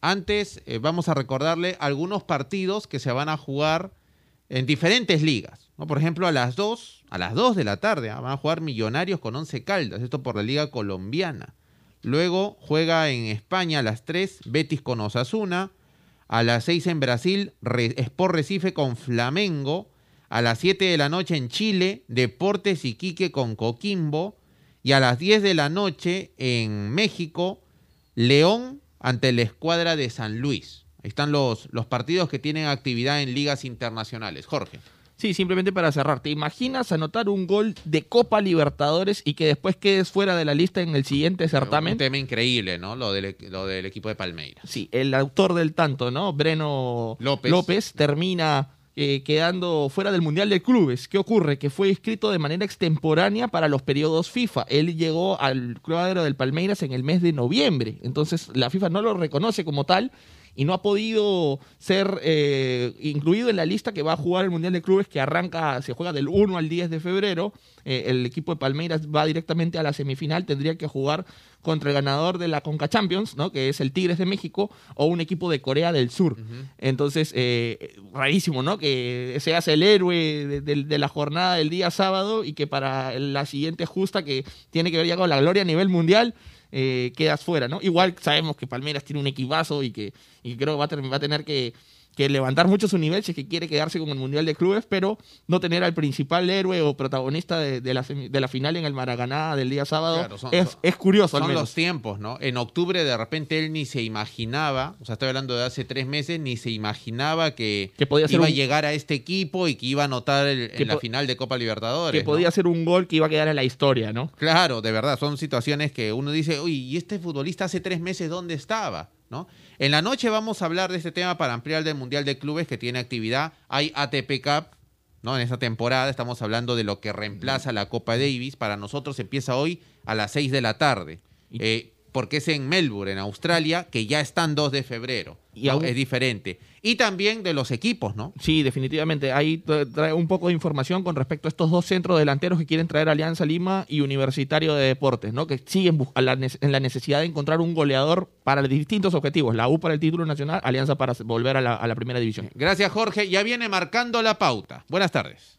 Antes eh, vamos a recordarle algunos partidos que se van a jugar en diferentes ligas. Por ejemplo, a las 2, a las 2 de la tarde ¿ah? van a jugar Millonarios con 11 Caldas, esto por la Liga Colombiana. Luego juega en España a las 3 Betis con Osasuna, a las 6 en Brasil Re Sport Recife con Flamengo, a las 7 de la noche en Chile Deportes Iquique con Coquimbo y a las 10 de la noche en México León ante la escuadra de San Luis. Ahí están los, los partidos que tienen actividad en ligas internacionales. Jorge. Sí, simplemente para cerrar. ¿Te imaginas anotar un gol de Copa Libertadores y que después quedes fuera de la lista en el siguiente certamen? Un tema increíble, ¿no? Lo del, lo del equipo de Palmeiras. Sí, el autor del tanto, ¿no? Breno López, López termina eh, quedando fuera del Mundial de Clubes. ¿Qué ocurre? Que fue inscrito de manera extemporánea para los periodos FIFA. Él llegó al cuadro del Palmeiras en el mes de noviembre. Entonces la FIFA no lo reconoce como tal y no ha podido ser eh, incluido en la lista que va a jugar el Mundial de Clubes que arranca, se juega del 1 al 10 de febrero. Eh, el equipo de Palmeiras va directamente a la semifinal, tendría que jugar contra el ganador de la Conca Champions, ¿no? que es el Tigres de México, o un equipo de Corea del Sur. Uh -huh. Entonces, eh, rarísimo, ¿no? Que se hace el héroe de, de, de, la jornada del día sábado y que para la siguiente justa, que tiene que ver ya con la gloria a nivel mundial, eh, quedas fuera, ¿no? Igual sabemos que Palmeiras tiene un equipazo y que, y creo que va a, va a tener que, que, levantar mucho su nivel si es que quiere quedarse con el Mundial de Clubes, pero no tener al principal héroe o protagonista de, de, la, de la, final en el Maracaná del día sábado claro, son, es, son, es, curioso. Son los tiempos, ¿no? En octubre de repente él ni se imaginaba, o sea, estoy hablando de hace tres meses, ni se imaginaba que, que podía iba un... a llegar a este equipo y que iba a anotar el, en la final de Copa Libertadores. Que podía ¿no? ser un gol que iba a quedar en la historia, ¿no? Claro, de verdad, son situaciones que uno dice, uy, ¿y este futbolista hace tres meses dónde estaba? ¿No? En la noche vamos a hablar de este tema para ampliar del Mundial de Clubes que tiene actividad. Hay ATP Cup, ¿no? En esta temporada estamos hablando de lo que reemplaza la Copa Davis. Para nosotros empieza hoy a las 6 de la tarde. Eh, porque es en Melbourne, en Australia, que ya están 2 de febrero. Y aún... Es diferente. Y también de los equipos, ¿no? Sí, definitivamente. Ahí trae un poco de información con respecto a estos dos centros delanteros que quieren traer Alianza Lima y Universitario de Deportes, ¿no? Que siguen en la necesidad de encontrar un goleador para distintos objetivos. La U para el título nacional, Alianza para volver a la, a la primera división. Gracias, Jorge. Ya viene marcando la pauta. Buenas tardes.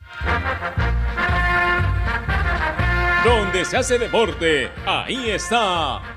Donde se hace deporte, ahí está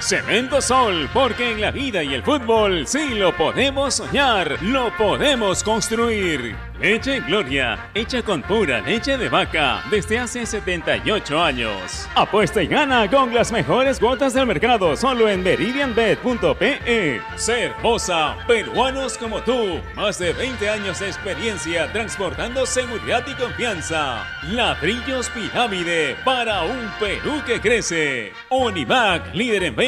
Cemento Sol, porque en la vida y el fútbol sí lo podemos soñar, lo podemos construir. Leche Gloria, hecha con pura leche de vaca desde hace 78 años. Apuesta y gana con las mejores cuotas del mercado solo en meridianbet.pe. Ser Bosa, peruanos como tú, más de 20 años de experiencia transportando seguridad y confianza. Ladrillos Pirámide para un Perú que crece. Onivac, líder en venta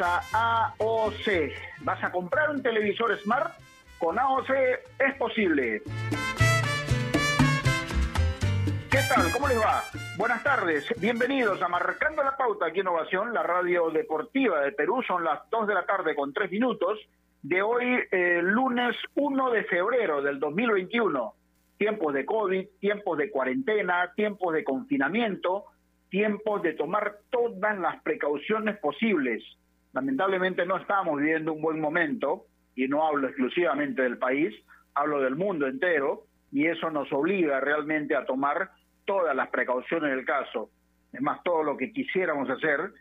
A AOC. ¿Vas a comprar un televisor Smart? Con AOC es posible. tal? ¿Cómo les va? Buenas tardes, bienvenidos a Marcando la Pauta aquí en Ovación, la radio deportiva de Perú. Son las 2 de la tarde con 3 minutos de hoy, eh, lunes 1 de febrero del 2021. Tiempos de COVID, tiempos de cuarentena, tiempos de confinamiento, tiempos de tomar todas las precauciones posibles. Lamentablemente no estamos viviendo un buen momento, y no hablo exclusivamente del país, hablo del mundo entero, y eso nos obliga realmente a tomar todas las precauciones del caso. Es más, todo lo que quisiéramos hacer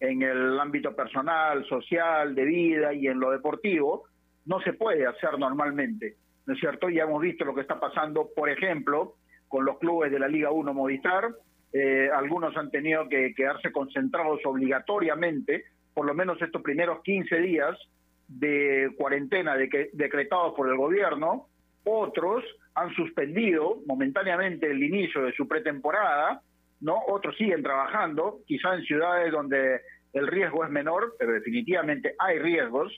en el ámbito personal, social, de vida y en lo deportivo, no se puede hacer normalmente, ¿no es cierto? Ya hemos visto lo que está pasando, por ejemplo, con los clubes de la Liga 1 Movistar, eh, algunos han tenido que quedarse concentrados obligatoriamente, por lo menos estos primeros 15 días de cuarentena de decretados por el gobierno, otros han suspendido momentáneamente el inicio de su pretemporada, ¿no? Otros siguen trabajando, quizá en ciudades donde el riesgo es menor, pero definitivamente hay riesgos.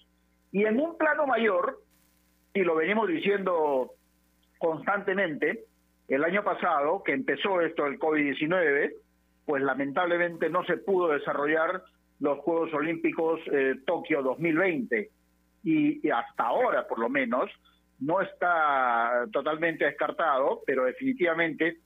Y en un plano mayor, y lo venimos diciendo constantemente, el año pasado, que empezó esto del COVID-19, pues lamentablemente no se pudo desarrollar los Juegos Olímpicos eh, Tokio 2020. y hasta ahora, por lo menos, no está totalmente descartado, pero definitivamente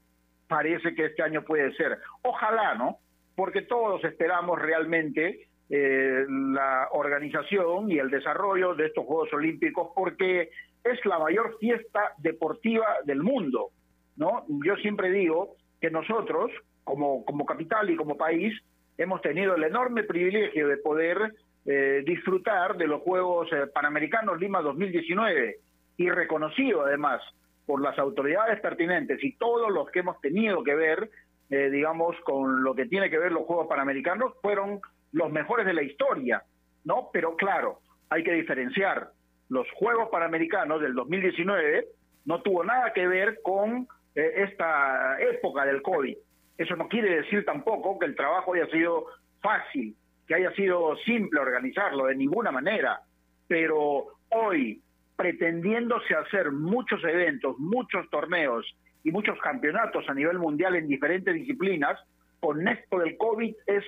parece que este año puede ser. Ojalá, ¿no? Porque todos esperamos realmente eh, la organización y el desarrollo de estos Juegos Olímpicos porque es la mayor fiesta deportiva del mundo, ¿no? Yo siempre digo que nosotros, como, como capital y como país, hemos tenido el enorme privilegio de poder eh, disfrutar de los Juegos eh, Panamericanos Lima 2019 y reconocido además por las autoridades pertinentes y todos los que hemos tenido que ver, eh, digamos, con lo que tiene que ver los Juegos Panamericanos, fueron los mejores de la historia, ¿no? Pero claro, hay que diferenciar. Los Juegos Panamericanos del 2019 no tuvo nada que ver con eh, esta época del COVID. Eso no quiere decir tampoco que el trabajo haya sido fácil, que haya sido simple organizarlo, de ninguna manera. Pero hoy, pretendiéndose hacer muchos eventos, muchos torneos y muchos campeonatos a nivel mundial en diferentes disciplinas, con esto del COVID es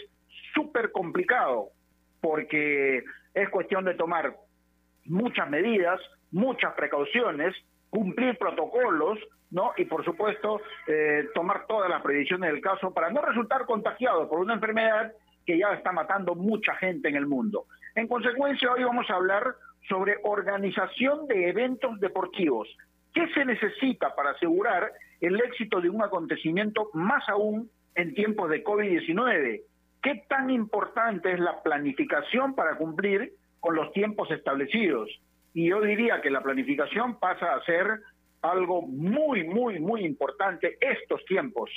súper complicado, porque es cuestión de tomar muchas medidas, muchas precauciones, cumplir protocolos, ¿no? Y por supuesto, eh, tomar todas las previsiones del caso para no resultar contagiado por una enfermedad que ya está matando mucha gente en el mundo. En consecuencia, hoy vamos a hablar sobre organización de eventos deportivos. ¿Qué se necesita para asegurar el éxito de un acontecimiento más aún en tiempos de COVID-19? ¿Qué tan importante es la planificación para cumplir con los tiempos establecidos? Y yo diría que la planificación pasa a ser algo muy, muy, muy importante estos tiempos,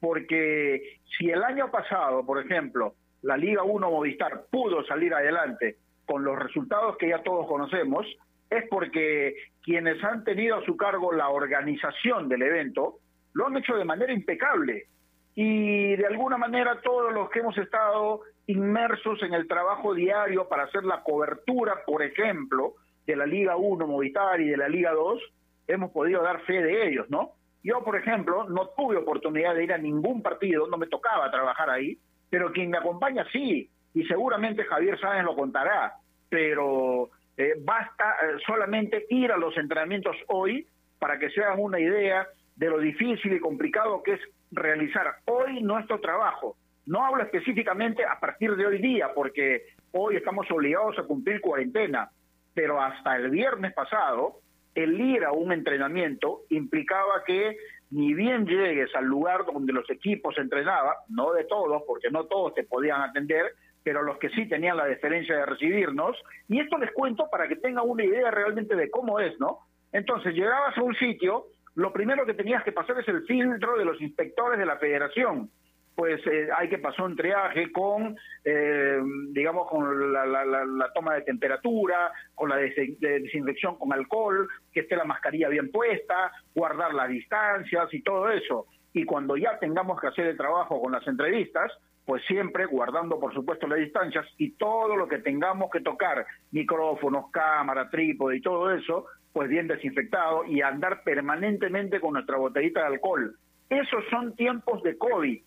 porque si el año pasado, por ejemplo, la Liga 1 Movistar pudo salir adelante con los resultados que ya todos conocemos, es porque quienes han tenido a su cargo la organización del evento lo han hecho de manera impecable. Y de alguna manera todos los que hemos estado inmersos en el trabajo diario para hacer la cobertura, por ejemplo, de la Liga 1 Movistar y de la Liga 2, hemos podido dar fe de ellos, ¿no? Yo, por ejemplo, no tuve oportunidad de ir a ningún partido, no me tocaba trabajar ahí, pero quien me acompaña sí, y seguramente Javier Sáenz lo contará, pero eh, basta eh, solamente ir a los entrenamientos hoy para que se hagan una idea de lo difícil y complicado que es realizar hoy nuestro trabajo. No hablo específicamente a partir de hoy día, porque hoy estamos obligados a cumplir cuarentena, pero hasta el viernes pasado, el ir a un entrenamiento implicaba que ni bien llegues al lugar donde los equipos entrenaban, no de todos, porque no todos te podían atender, pero los que sí tenían la deferencia de recibirnos, y esto les cuento para que tengan una idea realmente de cómo es, ¿no? Entonces, llegabas a un sitio, lo primero que tenías que pasar es el filtro de los inspectores de la federación, pues eh, hay que pasar un triaje con, eh, digamos, con la, toma de temperatura, con la desinfección con alcohol, que esté la mascarilla bien puesta, guardar las distancias y todo eso. Y cuando ya tengamos que hacer el trabajo con las entrevistas, pues siempre guardando por supuesto las distancias y todo lo que tengamos que tocar, micrófonos, cámara, trípode y todo eso, pues bien desinfectado y andar permanentemente con nuestra botellita de alcohol, Esos son tiempos de COVID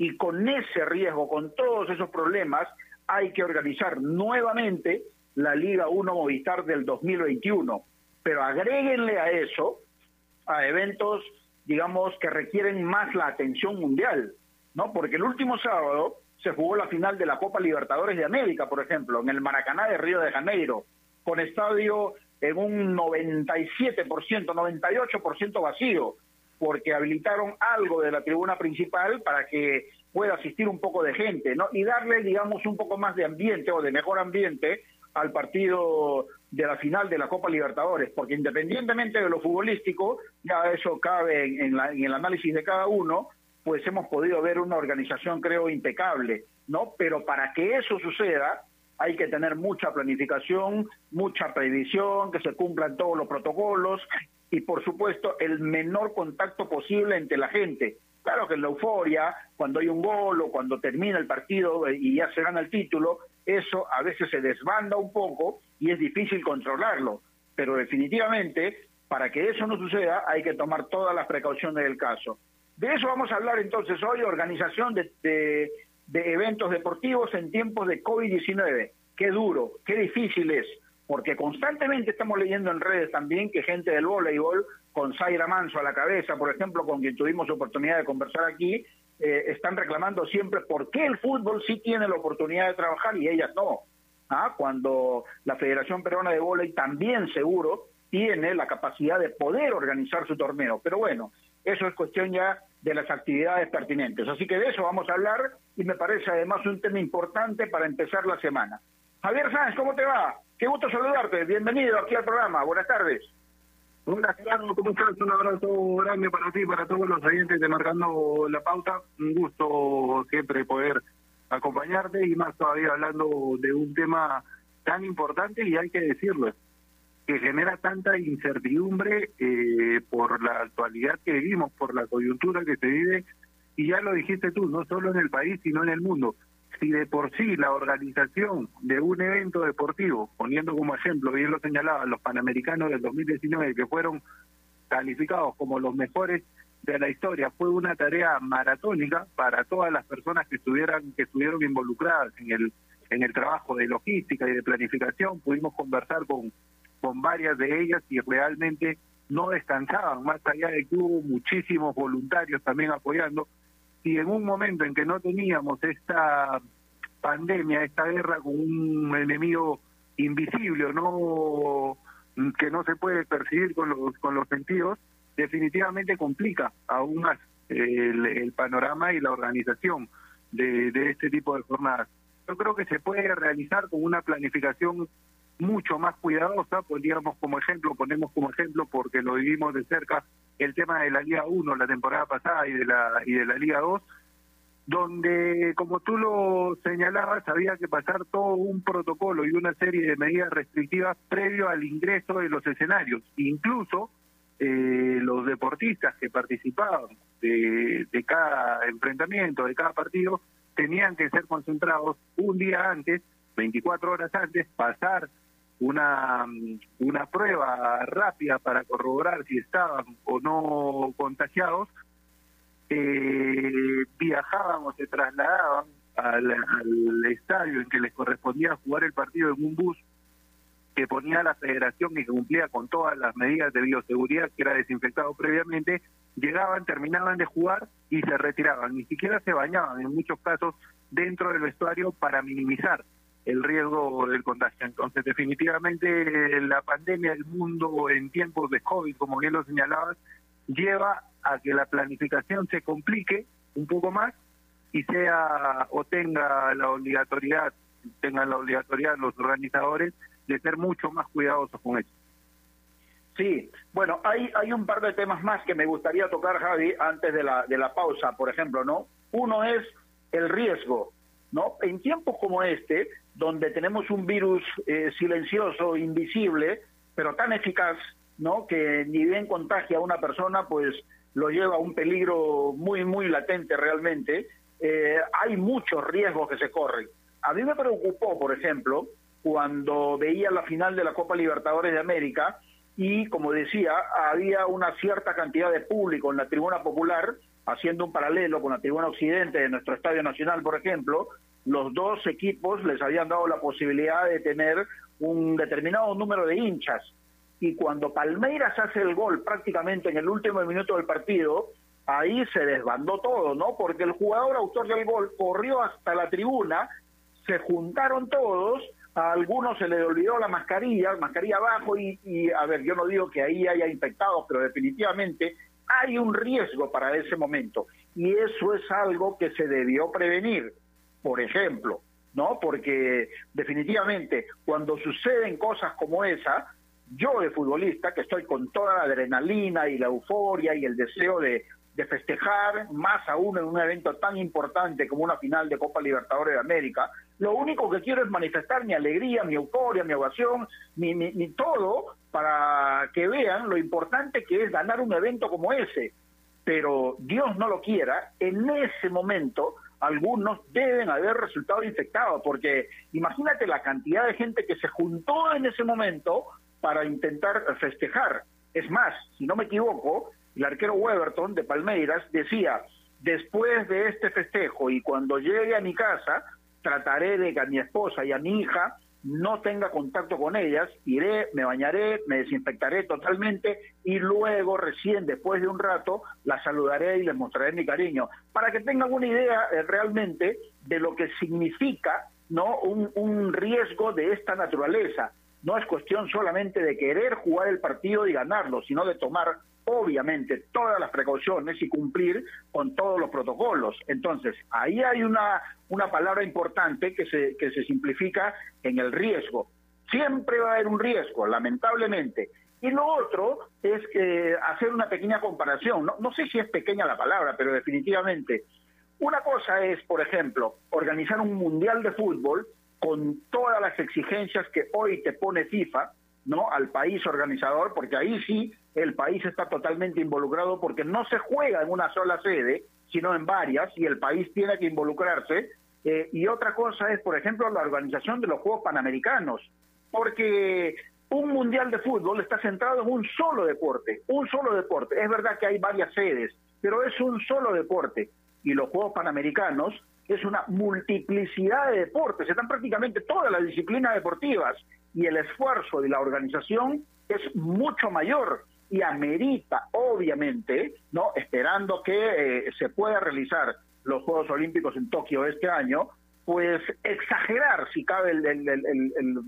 y con ese riesgo, con todos esos problemas, hay que organizar nuevamente la Liga 1 Movistar del 2021. Pero agréguenle a eso a eventos, digamos, que requieren más la atención mundial, ¿no? Porque el último sábado se jugó la final de la Copa Libertadores de América, por ejemplo, en el Maracaná de Río de Janeiro, con estadio en un 97%, 98% vacío, porque habilitaron algo de la tribuna principal para que pueda asistir un poco de gente, ¿no? Y darle, digamos, un poco más de ambiente o de mejor ambiente al partido de la final de la Copa Libertadores, porque independientemente de lo futbolístico, ya eso cabe en, en el análisis de cada uno, pues hemos podido ver una organización, creo, impecable, ¿no? Pero para que eso suceda, hay que tener mucha planificación, mucha previsión, que se cumplan todos los protocolos y, por supuesto, el menor contacto posible entre la gente. Claro que en la euforia, cuando hay un gol o cuando termina el partido eh, y ya se gana el título, eso a veces se desbanda un poco y es difícil controlarlo. Pero definitivamente, para que eso no suceda, hay que tomar todas las precauciones del caso. De eso vamos a hablar entonces hoy, organización de, de, eventos deportivos en tiempos de COVID-19. Qué duro, qué difícil es, porque constantemente estamos leyendo en redes también que gente del voleibol, con Zaira Manso a la cabeza, por ejemplo, con quien tuvimos oportunidad de conversar aquí, eh, están reclamando siempre por qué el fútbol sí tiene la oportunidad de trabajar y ellas no. ¿Ah? Cuando la Federación Peruana de Voleibol también seguro tiene la capacidad de poder organizar su torneo. Pero bueno, eso es cuestión ya de las actividades pertinentes. Así que de eso vamos a hablar y me parece además un tema importante para empezar la semana. Javier Sáenz, ¿cómo te va? Qué gusto saludarte. Bienvenido aquí al programa. Buenas tardes. Hola, Gerardo, ¿cómo estás? Un abrazo grande para ti, para todos los oyentes de Marcando la Pauta. Un gusto siempre poder acompañarte y más todavía hablando de un tema tan importante y hay que decirlo, que genera tanta incertidumbre eh, por la actualidad que vivimos, por la coyuntura que se vive, y ya lo dijiste tú, no solo en el país, sino en el mundo. Si de por sí la organización de un evento deportivo, poniendo como ejemplo, bien lo señalaba, los Panamericanos del 2019, que fueron calificados como los mejores de la historia, fue una tarea maratónica para todas las personas que estuvieran que estuvieron involucradas en el en el trabajo de logística y de planificación. Pudimos conversar con con varias de ellas y realmente no descansaban, más allá de que hubo muchísimos voluntarios también apoyando. Y en un momento en que no teníamos esta pandemia, esta guerra con un enemigo invisible, no que no se puede percibir con los con los sentidos, definitivamente complica aún más el, panorama y la organización de, de este tipo de jornadas. Yo creo que se puede realizar con una planificación mucho más cuidadosa, digamos como ejemplo, ponemos como ejemplo porque lo vivimos de cerca el tema de la Liga 1 la temporada pasada y de la y de la Liga 2, donde como tú lo señalabas había que pasar todo un protocolo y una serie de medidas restrictivas previo al ingreso de los escenarios, incluso eh, los deportistas que participaban de, cada enfrentamiento, de cada partido, tenían que ser concentrados un día antes 24 horas antes, pasar una, una prueba rápida para corroborar si estaban o no contagiados, eh, viajaban o se trasladaban al, estadio en que les correspondía jugar el partido en un bus que ponía la federación y que cumplía con todas las medidas de bioseguridad que era desinfectado previamente, llegaban, terminaban de jugar y se retiraban. Ni siquiera se bañaban en muchos casos dentro del vestuario para minimizar el riesgo del contagio. Entonces, definitivamente la pandemia del mundo en tiempos de COVID, como bien lo señalabas, lleva a que la planificación se complique un poco más y sea o tenga la obligatoriedad, tengan la obligatoriedad los organizadores de ser mucho más cuidadosos con eso. Sí, bueno, hay, hay un par de temas más que me gustaría tocar, Javi, antes de la, de la pausa, por ejemplo, ¿no? Uno es el riesgo, ¿no? En tiempos como este, donde tenemos un virus eh, silencioso, invisible, pero tan eficaz, ¿no? Que ni bien contagia a una persona, pues lo lleva a un peligro muy, muy latente realmente. Eh, hay muchos riesgos que se corren. A mí me preocupó, por ejemplo, cuando veía la final de la Copa Libertadores de América y, como decía, había una cierta cantidad de público en la tribuna popular, haciendo un paralelo con la tribuna occidente de nuestro Estadio Nacional, por ejemplo, los dos equipos les habían dado la posibilidad de tener un determinado número de hinchas. Y cuando Palmeiras hace el gol prácticamente en el último minuto del partido, ahí se desbandó todo, ¿no? Porque el jugador autor del gol corrió hasta la tribuna, se juntaron todos, a algunos se le olvidó la mascarilla, mascarilla abajo, y, y a ver, yo no digo que ahí haya infectados, pero definitivamente hay un riesgo para ese momento. Y eso es algo que se debió prevenir, por ejemplo, ¿no? Porque definitivamente cuando suceden cosas como esa, yo de futbolista, que estoy con toda la adrenalina y la euforia y el deseo de, de festejar, más aún en un evento tan importante como una final de Copa Libertadores de América, lo único que quiero es manifestar mi alegría, mi euforia, mi ovación, mi, mi, mi todo, para que vean lo importante que es ganar un evento como ese. Pero Dios no lo quiera, en ese momento algunos deben haber resultado infectados, porque imagínate la cantidad de gente que se juntó en ese momento para intentar festejar. Es más, si no me equivoco, el arquero Weberton de Palmeiras decía, después de este festejo y cuando llegue a mi casa, trataré de que a mi esposa y a mi hija no tenga contacto con ellas, iré, me bañaré, me desinfectaré totalmente y luego recién después de un rato las saludaré y les mostraré mi cariño, para que tengan una idea eh, realmente de lo que significa no un, un riesgo de esta naturaleza. No es cuestión solamente de querer jugar el partido y ganarlo, sino de tomar obviamente todas las precauciones y cumplir con todos los protocolos. Entonces, ahí hay una, una palabra importante que se, que se simplifica en el riesgo. Siempre va a haber un riesgo, lamentablemente. Y lo otro es que hacer una pequeña comparación. No, no sé si es pequeña la palabra, pero definitivamente. Una cosa es, por ejemplo, organizar un mundial de fútbol con todas las exigencias que hoy te pone FIFA, ¿no? al país organizador, porque ahí sí el país está totalmente involucrado porque no se juega en una sola sede, sino en varias, y el país tiene que involucrarse. Eh, y otra cosa es, por ejemplo, la organización de los Juegos Panamericanos, porque un mundial de fútbol está centrado en un solo deporte, un solo deporte. Es verdad que hay varias sedes, pero es un solo deporte. Y los Juegos Panamericanos es una multiplicidad de deportes, están prácticamente todas las disciplinas deportivas y el esfuerzo de la organización es mucho mayor y amerita, obviamente, no esperando que eh, se pueda realizar los Juegos Olímpicos en Tokio este año, pues exagerar, si cabe el, el, el,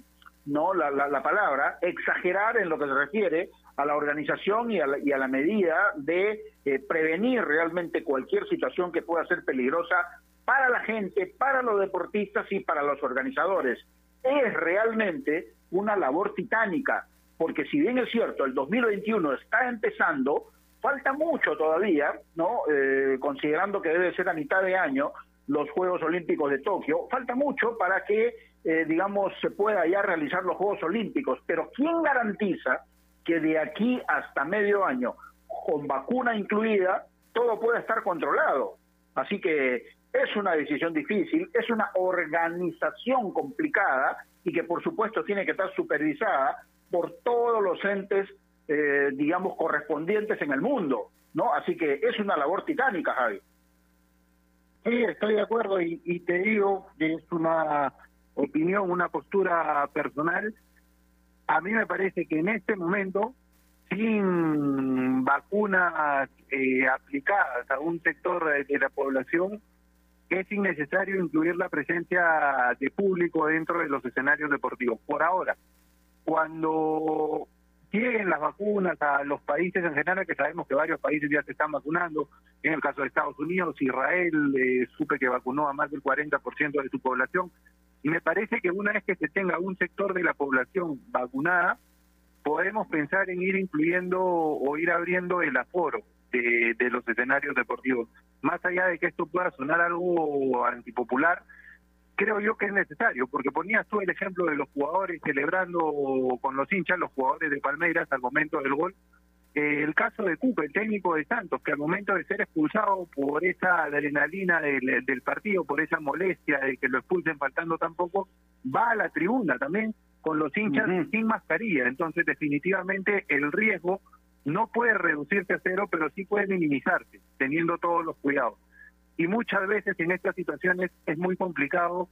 no la, la, palabra, exagerar en lo que se refiere a la organización y a la, y a la medida de eh, prevenir realmente cualquier situación que pueda ser peligrosa para la gente, para los deportistas y para los organizadores. Es realmente una labor titánica porque si bien es cierto, el 2021 está empezando, falta mucho todavía, ¿no? Eh, considerando que debe ser a mitad de año los Juegos Olímpicos de Tokio, falta mucho para que, eh, digamos, se pueda ya realizar los Juegos Olímpicos, pero ¿quién garantiza que de aquí hasta medio año, con vacuna incluida, todo pueda estar controlado? Así que es una decisión difícil, es una organización complicada y que por supuesto tiene que estar supervisada por todos los entes, eh, digamos, correspondientes en el mundo, ¿no? Así que es una labor titánica, Javi. Sí, estoy de acuerdo y, y te digo que es una opinión, una postura personal. A mí me parece que en este momento, sin vacunas eh, aplicadas a un sector de, de la población, es innecesario incluir la presencia de público dentro de los escenarios deportivos. Por ahora, cuando lleguen las vacunas a los países en general, que sabemos que varios países ya se están vacunando, en el caso de Estados Unidos, Israel, eh, supe que vacunó a más del 40% de su población, me parece que una vez que se tenga un sector de la población vacunada, podemos pensar en ir incluyendo o ir abriendo el aforo de, de los escenarios deportivos. Más allá de que esto pueda sonar algo antipopular, creo yo que es necesario, porque ponías tú el ejemplo de los jugadores celebrando con los hinchas, los jugadores de Palmeiras al momento del gol. Eh, el caso de Cuca, el técnico de Santos, que al momento de ser expulsado por esa adrenalina del, partido, por esa molestia de que lo expulsen faltando tan poco, va a la tribuna también con los hinchas sin mascarilla. Entonces, definitivamente el riesgo no puede reducirse a cero, pero sí puede minimizarse, teniendo todos los cuidados. Y muchas veces en estas situaciones es muy complicado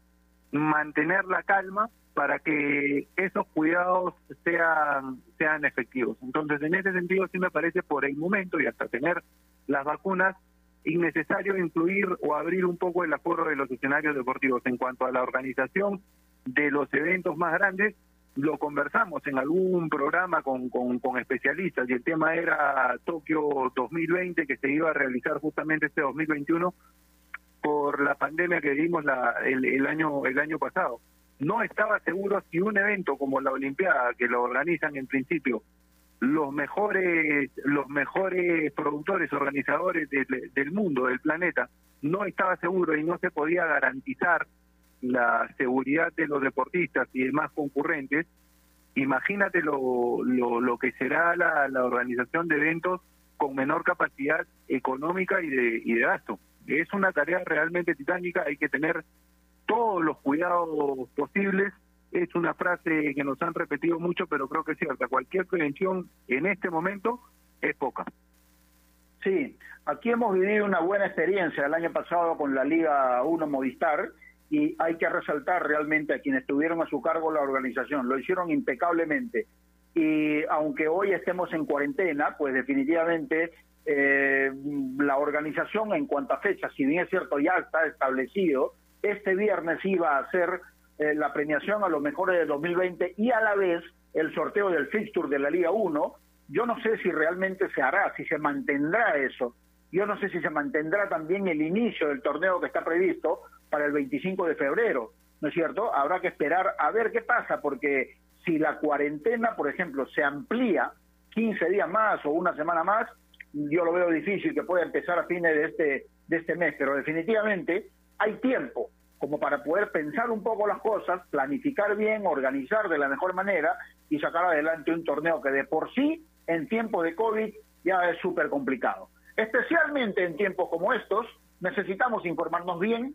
mantener la calma para que esos cuidados sean, sean efectivos. Entonces, en ese sentido, sí me parece por el momento y hasta tener las vacunas, innecesario incluir o abrir un poco el aforo de los escenarios deportivos. En cuanto a la organización de los eventos más grandes, lo conversamos en algún programa con, con, especialistas y el tema era Tokio 2020 que se iba a realizar justamente este 2021 por la pandemia que vivimos la, el, el, año el año pasado. No estaba seguro si un evento como la Olimpiada, que lo organizan en principio los mejores los mejores productores, organizadores del mundo, del planeta, no estaba seguro y no se podía garantizar la seguridad de los deportistas y demás concurrentes, imagínate lo, lo, que será la, la, organización de eventos con menor capacidad económica y de, y de gasto. Es una tarea realmente titánica, hay que tener todos los cuidados posibles. Es una frase que nos han repetido mucho, pero creo que es cierta. Cualquier prevención en este momento es poca. Sí, aquí hemos vivido una buena experiencia el año pasado con la Liga 1 Movistar y hay que resaltar realmente a quienes tuvieron a su cargo la organización. Lo hicieron impecablemente. Y aunque hoy estemos en cuarentena, pues definitivamente eh, la organización en cuanto a fecha, si bien es cierto ya está establecido, este viernes iba a ser eh, la premiación a los mejores de 2020 y a la vez el sorteo del fixture de la Liga 1. Yo no sé si realmente se hará, si se mantendrá eso. Yo no sé si se mantendrá también el inicio del torneo que está previsto, para el 25 de febrero, ¿no es cierto? Habrá que esperar a ver qué pasa, porque si la cuarentena, por ejemplo, se amplía 15 días más o una semana más, yo lo veo difícil que pueda empezar a fines de este, de este mes, pero definitivamente hay tiempo como para poder pensar un poco las cosas, planificar bien, organizar de la mejor manera y sacar adelante un torneo que de por sí en tiempo de COVID ya es súper complicado. Especialmente en tiempos como estos, necesitamos informarnos bien,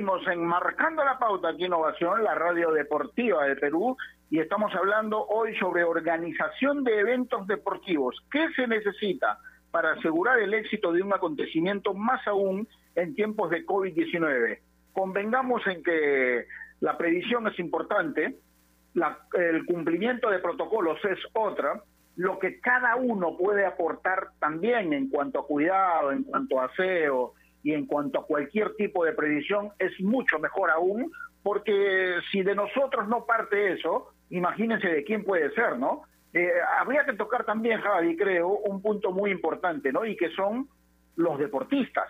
Seguimos en Marcando la Pauta aquí Innovación, la radio deportiva de Perú, y estamos hablando hoy sobre organización de eventos deportivos. ¿Qué se necesita para asegurar el éxito de un acontecimiento, más aún en tiempos de COVID-19? Convengamos en que la previsión es importante, el cumplimiento de protocolos es otra, lo que cada uno puede aportar también en cuanto a cuidado, en cuanto a aseo y en cuanto a cualquier tipo de previsión es mucho mejor aún, porque si de nosotros no parte eso, imagínense de quién puede ser, ¿no? Eh, habría que tocar también, Javi, creo, un punto muy importante, ¿no? Y que son los deportistas,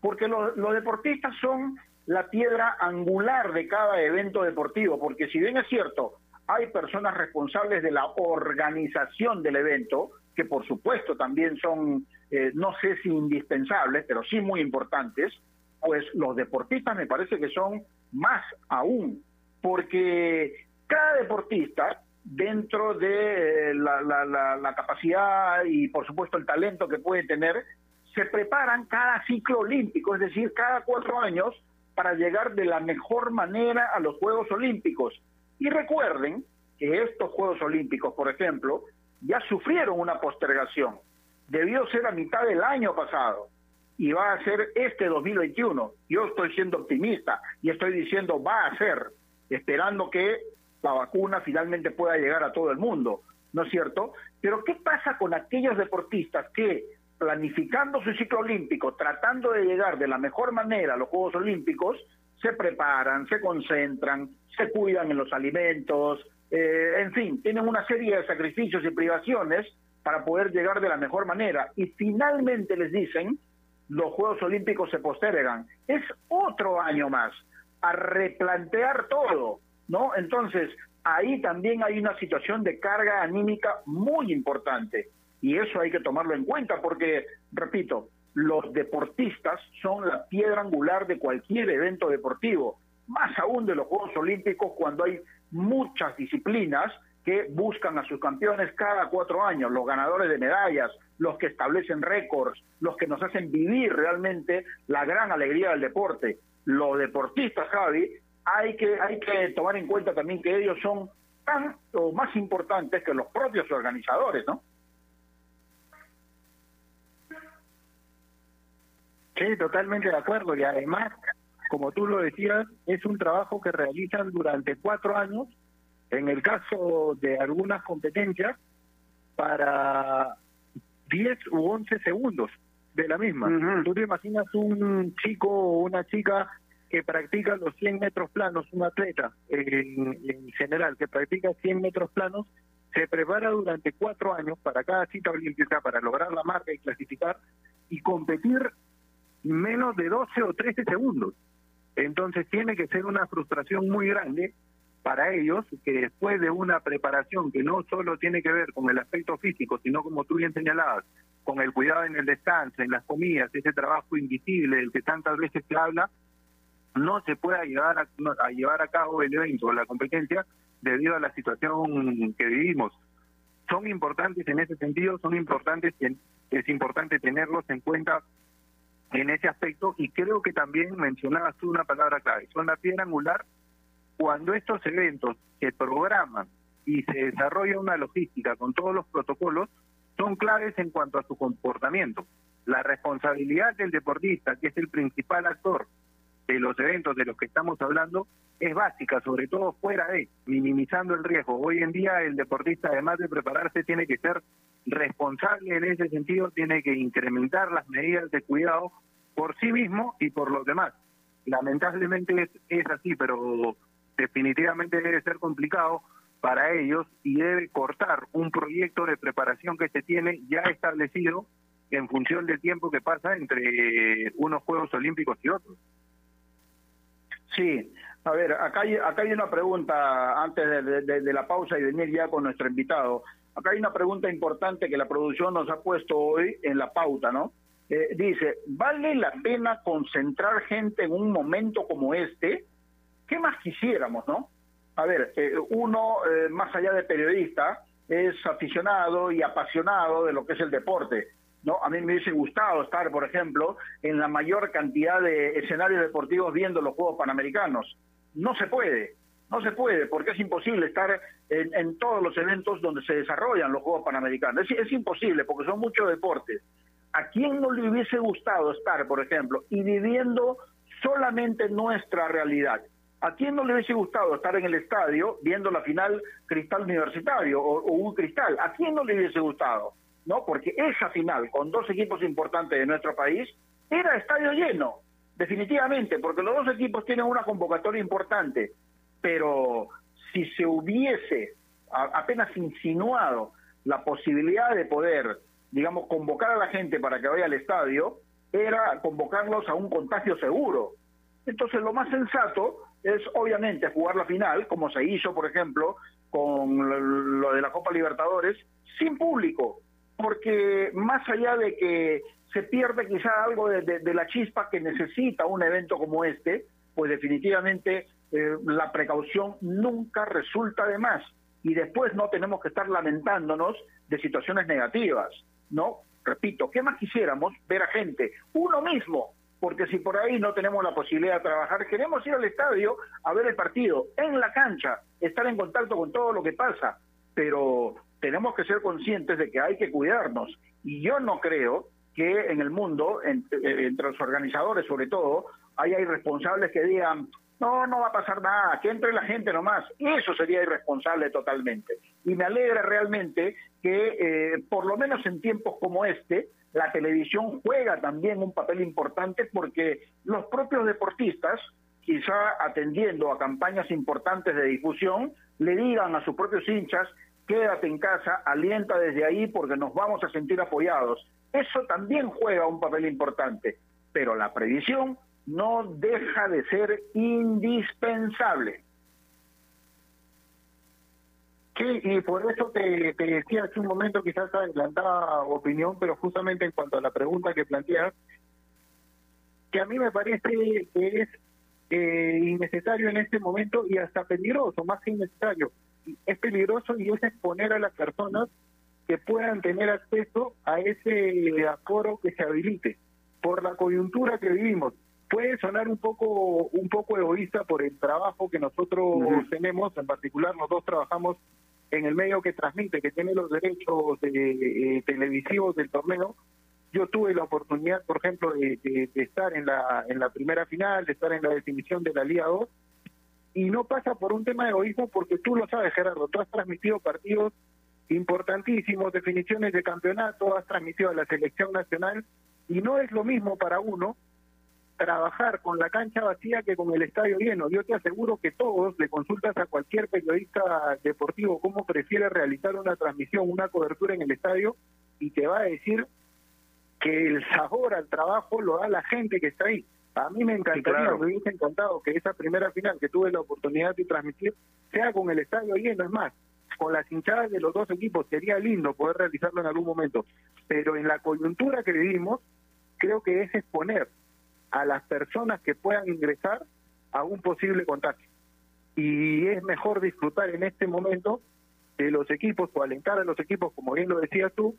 porque los deportistas son la piedra angular de cada evento deportivo, porque si bien es cierto, hay personas responsables de la organización del evento, que por supuesto también son, eh, no sé si indispensables, pero sí muy importantes, pues los deportistas me parece que son más aún, porque cada deportista, dentro de la, la capacidad y por supuesto el talento que puede tener, se preparan cada ciclo olímpico, es decir, cada cuatro años, para llegar de la mejor manera a los Juegos Olímpicos. Y recuerden que estos Juegos Olímpicos, por ejemplo, ya sufrieron una postergación. Debió ser a mitad del año pasado y va a ser este 2021. Yo estoy siendo optimista y estoy diciendo va a ser, esperando que la vacuna finalmente pueda llegar a todo el mundo, ¿no es cierto? Pero ¿qué pasa con aquellos deportistas que planificando su ciclo olímpico, tratando de llegar de la mejor manera a los Juegos Olímpicos, se preparan, se concentran, se cuidan en los alimentos, eh, en fin, tienen una serie de sacrificios y privaciones para poder llegar de la mejor manera. Y finalmente les dicen, los Juegos Olímpicos se postergan. Es otro año más a replantear todo, ¿no? Entonces, ahí también hay una situación de carga anímica muy importante. Y eso hay que tomarlo en cuenta porque, repito, los deportistas son la piedra angular de cualquier evento deportivo, más aún de los Juegos Olímpicos cuando hay muchas disciplinas que buscan a sus campeones cada cuatro años, los ganadores de medallas, los que establecen récords, los que nos hacen vivir realmente la gran alegría del deporte. Los deportistas, Javi, hay que, hay que tomar en cuenta también que ellos son tan o más importantes que los propios organizadores, ¿no? Sí, totalmente de acuerdo. Y además, como tú lo decías, es un trabajo que realizan durante cuatro años, en el caso de algunas competencias, para 10 u 11 segundos de la misma. Tú te imaginas un chico o una chica que practica los 100 metros planos, un atleta en, en general que practica 100 metros planos, se prepara durante cuatro años para cada cita olímpica para lograr la marca y clasificar y competir menos de 12 o 13 segundos. Entonces tiene que ser una frustración muy grande para ellos que después de una preparación que no solo tiene que ver con el aspecto físico, sino como tú bien señalabas, con el cuidado en el descanso, en las comidas, ese trabajo invisible del que tantas veces se habla, no se pueda llevar a, llevar a cabo el evento o la competencia debido a la situación que vivimos. Son importantes en ese sentido, son importantes, es importante tenerlos en cuenta en ese aspecto y creo que también mencionabas tú una palabra clave, son la piedra angular cuando estos eventos se programan y se desarrolla una logística con todos los protocolos, son claves en cuanto a su comportamiento. La responsabilidad del deportista, que es el principal actor de los eventos de los que estamos hablando, es básica, sobre todo fuera de, minimizando el riesgo. Hoy en día el deportista, además de prepararse, tiene que ser responsable en ese sentido, tiene que incrementar las medidas de cuidado por sí mismo y por los demás. Lamentablemente es, es así, pero definitivamente debe ser complicado para ellos y debe cortar un proyecto de preparación que se tiene ya establecido en función del tiempo que pasa entre unos Juegos Olímpicos y otros. Sí, a ver, acá hay, acá hay una pregunta antes de, la pausa y venir ya con nuestro invitado. Acá hay una pregunta importante que la producción nos ha puesto hoy en la pauta, ¿no? Eh, dice, ¿vale la pena concentrar gente en un momento como este? ¿Qué más quisiéramos, no? A ver, eh, uno, eh, más allá de periodista, es aficionado y apasionado de lo que es el deporte. ¿no? A mí me hubiese gustado estar, por ejemplo, en la mayor cantidad de escenarios deportivos viendo los Juegos Panamericanos. No se puede, no se puede, porque es imposible estar en, todos los eventos donde se desarrollan los Juegos Panamericanos. Es, es imposible, porque son muchos deportes. ¿A quién no le hubiese gustado estar, por ejemplo, y viviendo solamente nuestra realidad? ¿A quién no le hubiese gustado estar en el estadio viendo la final Cristal Universitario o, o un Cristal? ¿A quién no le hubiese gustado? ¿no? Porque esa final, con dos equipos importantes de nuestro país, era estadio lleno, definitivamente, porque los dos equipos tienen una convocatoria importante, pero si se hubiese apenas insinuado la posibilidad de poder, digamos, convocar a la gente para que vaya al estadio, era convocarlos a un contagio seguro. Entonces lo más sensato es obviamente jugar la final, como se hizo, por ejemplo, con lo de la Copa Libertadores, sin público, porque más allá de que se pierde quizá algo de, la chispa que necesita un evento como este, pues definitivamente eh, la precaución nunca resulta de más. Y después no tenemos que estar lamentándonos de situaciones negativas, ¿no? Repito, ¿qué más quisiéramos? Ver a gente, uno mismo, porque si por ahí no tenemos la posibilidad de trabajar, queremos ir al estadio a ver el partido, en la cancha, estar en contacto con todo lo que pasa, pero tenemos que ser conscientes de que hay que cuidarnos. Y yo no creo que en el mundo, eh, entre los organizadores sobre todo, haya irresponsables que digan, no, no va a pasar nada, que entre la gente nomás. Eso sería irresponsable totalmente. Y me alegra realmente que, eh, por lo menos en tiempos como este, la televisión juega también un papel importante porque los propios deportistas, quizá atendiendo a campañas importantes de difusión, le digan a sus propios hinchas quédate en casa, alienta desde ahí porque nos vamos a sentir apoyados. Eso también juega un papel importante, pero la previsión no deja de ser indispensable. Sí, y por eso te, decía hace un momento, quizás adelantada opinión, pero justamente en cuanto a la pregunta que planteas, que a mí me parece que es eh, innecesario en este momento y hasta peligroso, más que innecesario es peligroso y es exponer a las personas que puedan tener acceso a ese aforo que se habilite por la coyuntura que vivimos. Puede sonar un poco un poco egoísta por el trabajo que nosotros tenemos, en particular nosotros trabajamos en el medio que transmite, que tiene los derechos eh, televisivos del torneo. Yo tuve la oportunidad, por ejemplo, de, de, estar en la en la primera final, de estar en la definición de la Liga 2 y no pasa por un tema de egoísmo porque tú lo sabes, Gerardo, tú has transmitido partidos importantísimos, definiciones de campeonato, has transmitido a la selección nacional y no es lo mismo para uno trabajar con la cancha vacía que con el estadio lleno. Yo te aseguro que todos le consultas a cualquier periodista deportivo cómo prefiere realizar una transmisión, una cobertura en el estadio y te va a decir que el sabor al trabajo lo da la gente que está ahí. A mí me encantaría, me hubiese encantado que esa primera final que tuve la oportunidad de transmitir sea con el estadio lleno, es más, con las hinchadas de los dos equipos, sería lindo poder realizarlo en algún momento, pero en la coyuntura que vivimos, creo que es exponer a las personas que puedan ingresar a un posible contagio. Y es mejor disfrutar en este momento de los equipos o alentar a los equipos, como bien lo decías tú,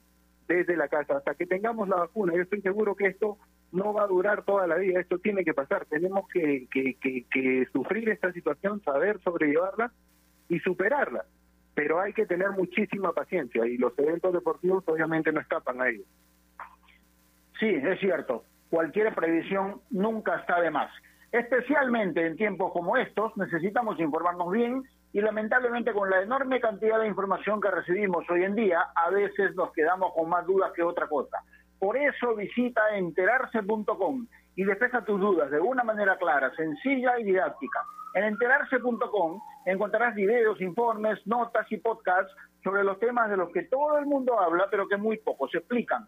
desde la casa, hasta que tengamos la vacuna. Yo estoy seguro que esto no va a durar toda la vida, esto tiene que pasar. Tenemos que, que, sufrir esta situación, saber sobrellevarla y superarla. Pero hay que tener muchísima paciencia y los eventos deportivos obviamente no escapan a ello. Sí, es cierto. Cualquier previsión nunca está de más. Especialmente en tiempos como estos necesitamos informarnos bien y lamentablemente con la enorme cantidad de información que recibimos hoy en día, a veces nos quedamos con más dudas que otra cosa. Por eso visita enterarse.com y despeja tus dudas de una manera clara, sencilla y didáctica. En enterarse.com encontrarás videos, informes, notas y podcasts sobre los temas de los que todo el mundo habla, pero que muy pocos explican.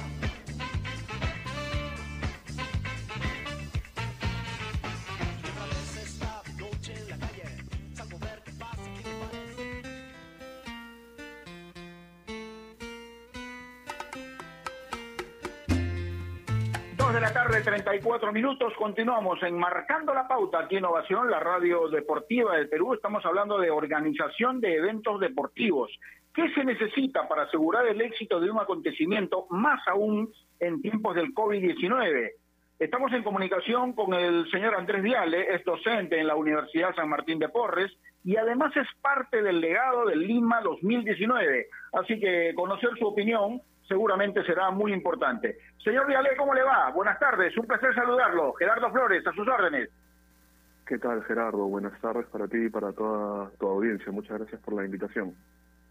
54 minutos, continuamos en Marcando la Pauta aquí en Innovación, la radio deportiva del Perú. Estamos hablando de organización de eventos deportivos. ¿Qué se necesita para asegurar el éxito de un acontecimiento, más aún en tiempos del COVID-19? Estamos en comunicación con el señor Andrés Viale, es docente en la Universidad San Martín de Porres y además es parte del legado del Lima 2019. Así que conocer su opinión seguramente será muy importante. Señor Viale, ¿cómo le va? Buenas tardes, un placer saludarlo. Gerardo Flores, a sus órdenes. ¿Qué tal, Gerardo? Buenas tardes para ti y para toda tu audiencia. Muchas gracias por la invitación.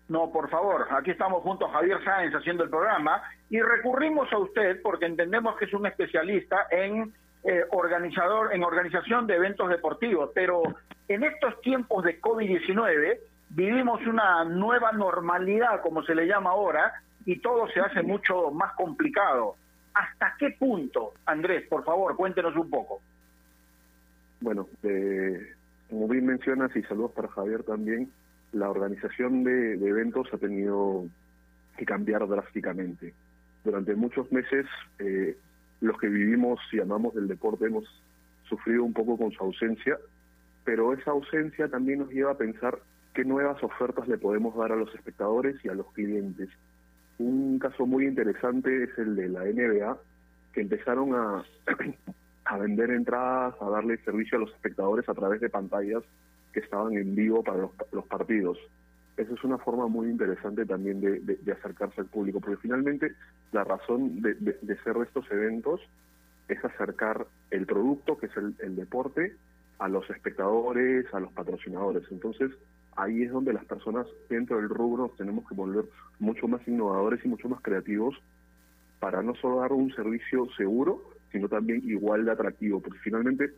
No, por favor, aquí estamos junto a Javier Sáenz haciendo el programa y recurrimos a usted porque entendemos que es un especialista en eh, organizador, en organización de eventos deportivos, pero en estos tiempos de COVID-19 vivimos una nueva normalidad, como se le llama ahora, y todo se hace mucho más complicado. ¿Hasta qué punto, Andrés, por favor, cuéntenos un poco? Bueno, eh, como bien mencionas, y saludos para Javier también, la organización de, eventos ha tenido que cambiar drásticamente. Durante muchos meses, eh, los que vivimos y amamos del deporte hemos sufrido un poco con su ausencia, pero esa ausencia también nos lleva a pensar qué nuevas ofertas le podemos dar a los espectadores y a los clientes. Un caso muy interesante es el de la NBA, que empezaron a, a vender entradas, a darle servicio a los espectadores a través de pantallas que estaban en vivo para los, partidos. Esa es una forma muy interesante también de, acercarse al público, porque finalmente la razón de, de, ser de estos eventos es acercar el producto, que es el deporte, a los espectadores, a los patrocinadores. Entonces, ahí es donde las personas dentro del rubro nos tenemos que volver mucho más innovadores y mucho más creativos para no solo dar un servicio seguro, sino también igual de atractivo, porque finalmente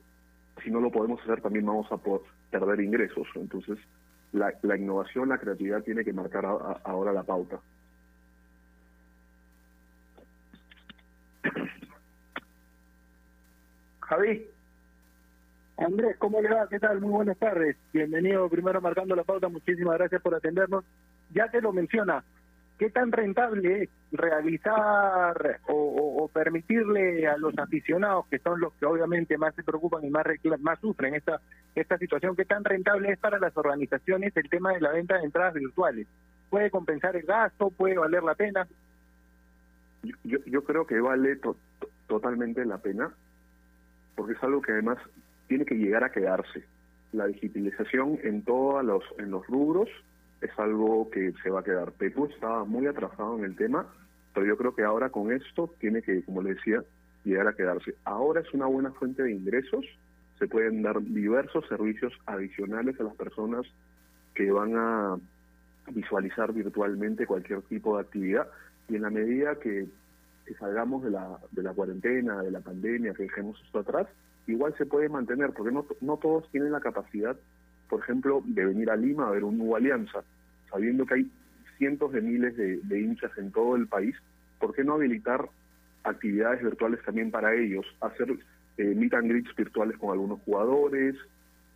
si no lo podemos hacer también vamos a poder perder ingresos. Entonces, la, innovación, la creatividad tiene que marcar ahora la pauta. Javi. Andrés, ¿cómo le va? ¿Qué tal? Muy buenas tardes. Bienvenido primero Marcando la Pauta. Muchísimas gracias por atendernos. Ya te lo menciona, ¿qué tan rentable es realizar o, permitirle a los aficionados, que son los que obviamente más se preocupan y más, más sufren esta, esta situación, qué tan rentable es para las organizaciones el tema de la venta de entradas virtuales? ¿Puede compensar el gasto? ¿Puede valer la pena? Yo, yo creo que vale to totalmente la pena, porque es algo que además tiene que llegar a quedarse. La digitalización en todos los, rubros es algo que se va a quedar. Perú estaba muy atrasado en el tema, pero yo creo que ahora con esto tiene que, como le decía, llegar a quedarse. Ahora es una buena fuente de ingresos, se pueden dar diversos servicios adicionales a las personas que van a visualizar virtualmente cualquier tipo de actividad y en la medida que, que salgamos de la, de la cuarentena, de la pandemia, que dejemos esto atrás, igual se puede mantener, porque no, no todos tienen la capacidad por ejemplo, de venir a Lima a ver un nuevo Alianza, sabiendo que hay cientos de miles de, de, hinchas en todo el país, ¿por qué no habilitar actividades virtuales también para ellos? Hacer eh, meet and greets virtuales con algunos jugadores,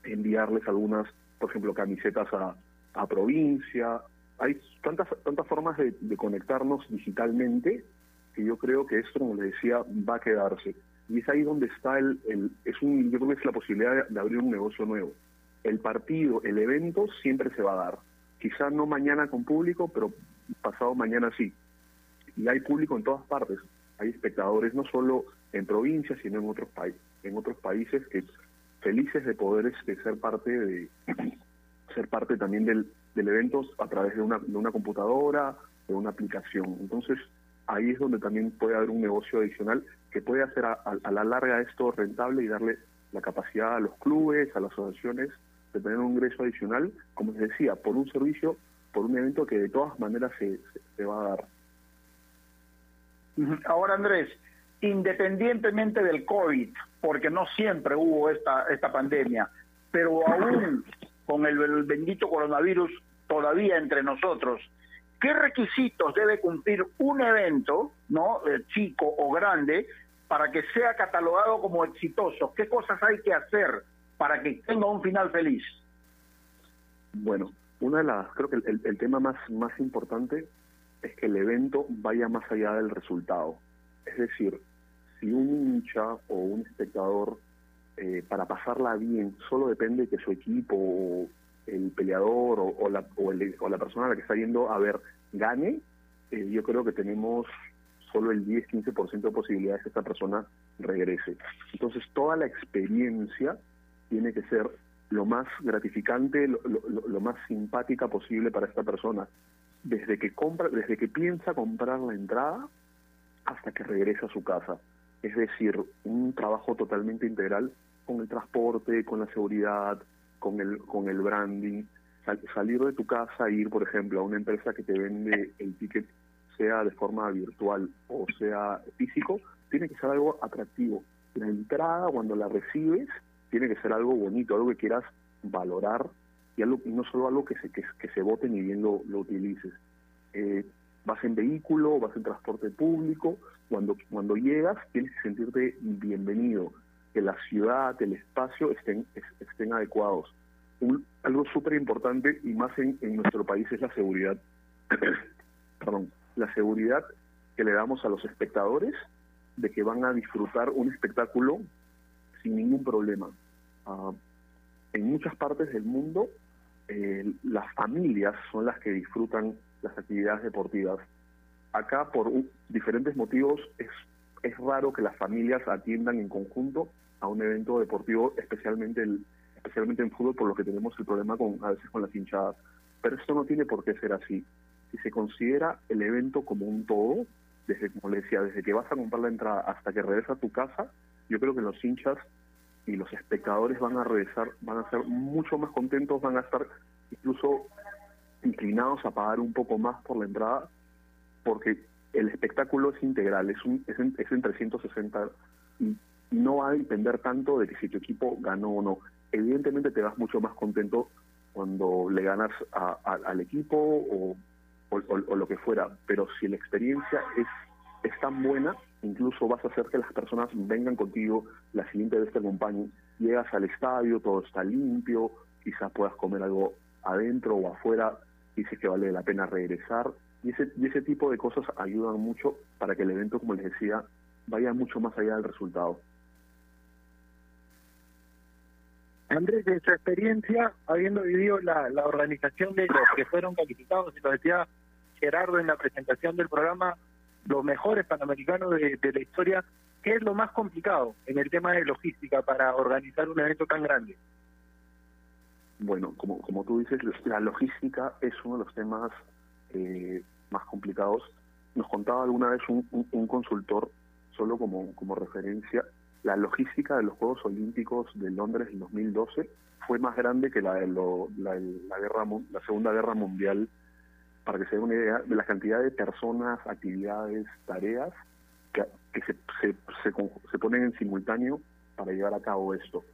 enviarles algunas, por ejemplo, camisetas a, a provincia. Hay tantas, tantas formas de, de conectarnos digitalmente que yo creo que esto, como les decía, va a quedarse. Y es ahí donde está el, el es un, yo creo que es la posibilidad de, abrir un negocio nuevo. El partido, el evento siempre se va a dar. Quizá no mañana con público, pero pasado mañana sí. Y hay público en todas partes. Hay espectadores no solo en provincias, sino en otros países, en otros países que felices de poder este, ser parte de ser parte también del, del evento a través de una, de una computadora, de una aplicación. Entonces, ahí es donde también puede haber un negocio adicional que puede hacer a, a, la larga esto rentable y darle la capacidad a los clubes, a las asociaciones de tener un ingreso adicional, como les decía, por un servicio, por un evento que de todas maneras se, se, va a dar. Ahora, Andrés, independientemente del COVID, porque no siempre hubo esta, esta pandemia, pero aún con el, el bendito coronavirus todavía entre nosotros, ¿qué requisitos debe cumplir un evento, no eh, chico o grande, para que sea catalogado como exitoso? ¿Qué cosas hay que hacer para que tenga un final feliz? Bueno, una de las, creo que el, el, tema más, más importante es que el evento vaya más allá del resultado. Es decir, si un hincha o un espectador eh, para pasarla bien solo depende de que su equipo o el peleador o, o, la, o, el, o, la, persona a la que está yendo a ver gane, eh, yo creo que tenemos solo el 10-15% de posibilidades de que esta persona regrese. Entonces toda la experiencia tiene que ser lo más gratificante, lo, lo, lo más simpática posible para esta persona. Desde que compra, desde que piensa comprar la entrada hasta que regresa a su casa. Es decir, un trabajo totalmente integral con el transporte, con la seguridad, con el, con el branding. Sal, salir de tu casa e ir, por ejemplo, a una empresa que te vende el ticket, sea de forma virtual o sea físico, tiene que ser algo atractivo. La entrada, cuando la recibes, tiene que ser algo bonito, algo que quieras valorar y, algo, y no solo algo que se, que, que se vote ni bien lo, utilices. Eh, vas en vehículo, vas en transporte público, cuando, cuando llegas tienes que sentirte bienvenido, que la ciudad, el espacio estén, estén adecuados. Un, algo súper importante y más en, nuestro país es la seguridad. Perdón, la seguridad que le damos a los espectadores de que van a disfrutar un espectáculo sin ningún problema. Uh, en muchas partes del mundo, eh, las familias son las que disfrutan las actividades deportivas. Acá, por uh, diferentes motivos, es, es raro que las familias atiendan en conjunto a un evento deportivo, especialmente el, especialmente en fútbol, por lo que tenemos el problema con a veces con las hinchadas. Pero esto no tiene por qué ser así. Si se considera el evento como un todo, desde como le decía, desde que vas a comprar la entrada hasta que regresas a tu casa, yo creo que los hinchas y los espectadores van a regresar, van a ser mucho más contentos, van a estar incluso inclinados a pagar un poco más por la entrada, porque el espectáculo es integral, es, un, es, en, es en 360 y no va a depender tanto de que si tu equipo ganó o no. Evidentemente te vas mucho más contento cuando le ganas a, al equipo o, o, o, lo que fuera, pero si la experiencia es, tan buena, incluso vas a hacer que las personas vengan contigo, la siguiente vez te acompañen, llegas al estadio, todo está limpio, quizás puedas comer algo adentro o afuera, dices que vale la pena regresar, y ese, y ese tipo de cosas ayudan mucho para que el evento, como les decía, vaya mucho más allá del resultado. Andrés, de su experiencia, habiendo vivido la, organización de los que fueron calificados, y lo decía Gerardo en la presentación del programa, los mejores panamericanos de, la historia, ¿qué es lo más complicado en el tema de logística para organizar un evento tan grande? Bueno, como, como tú dices, la logística es uno de los temas eh, más complicados. Nos contaba alguna vez un consultor, solo como, como referencia, la logística de los Juegos Olímpicos de Londres en 2012 fue más grande que la de lo, la, la, guerra, la Segunda Guerra Mundial, para que se den una idea de la cantidad de personas, actividades, tareas que, se, se, se, se, ponen en simultáneo para llevar a cabo esto.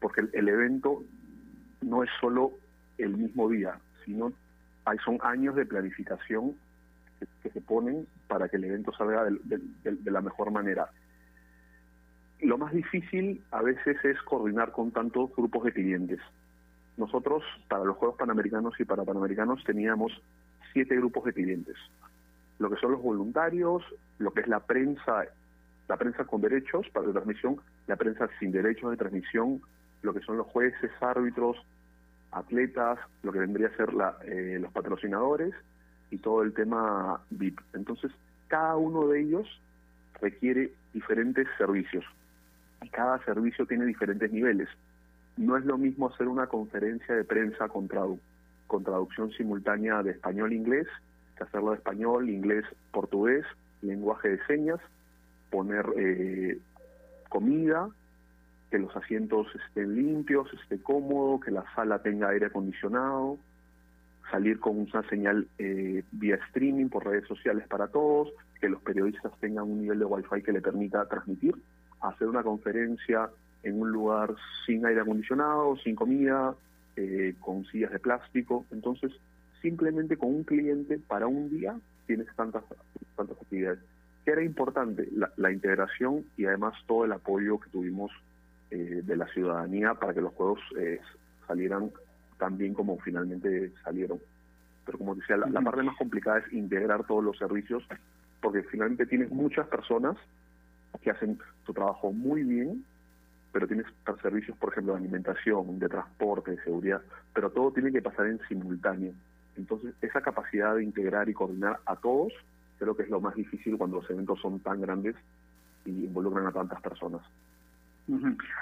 Porque el, el evento no es solo el mismo día, sino hay, son años de planificación que, se ponen para que el evento salga de, de, de la mejor manera lo más difícil a veces es coordinar con tantos grupos de clientes. nosotros para los Juegos Panamericanos y para Panamericanos teníamos siete grupos de clientes. Lo que son los voluntarios, lo que es la prensa, la prensa con derechos para la transmisión, la prensa sin derechos de transmisión, lo que son los jueces, árbitros, atletas, lo que vendría a ser la, eh, los patrocinadores y todo el tema VIP. Entonces, cada uno de ellos requiere diferentes servicios y cada servicio tiene diferentes niveles. No es lo mismo hacer una conferencia de prensa con, tradu con traducción simultánea de español-inglés que hacerlo de español, inglés, portugués, lenguaje de señas, poner eh, comida, que los asientos estén limpios, esté cómodo, que la sala tenga aire acondicionado, salir con una señal eh, vía streaming por redes sociales para todos, que los periodistas tengan un nivel de wifi que le permita transmitir, hacer una conferencia en un lugar sin aire acondicionado, sin comida, eh, con sillas de plástico. Entonces, simplemente con un cliente para un día tienes tantas, tantas actividades. Que era importante la, la integración y además todo el apoyo que tuvimos eh, de la ciudadanía para que los juegos eh, salieran tan bien como finalmente salieron. Pero como decía, la, la, parte más complicada es integrar todos los servicios, porque finalmente tienes muchas personas que hacen su trabajo muy bien, pero tienes servicios, por ejemplo, de alimentación, de transporte, de seguridad, pero todo tiene que pasar en simultáneo. Entonces, esa capacidad de integrar y coordinar a todos, creo que es lo más difícil cuando los eventos son tan grandes y involucran a tantas personas.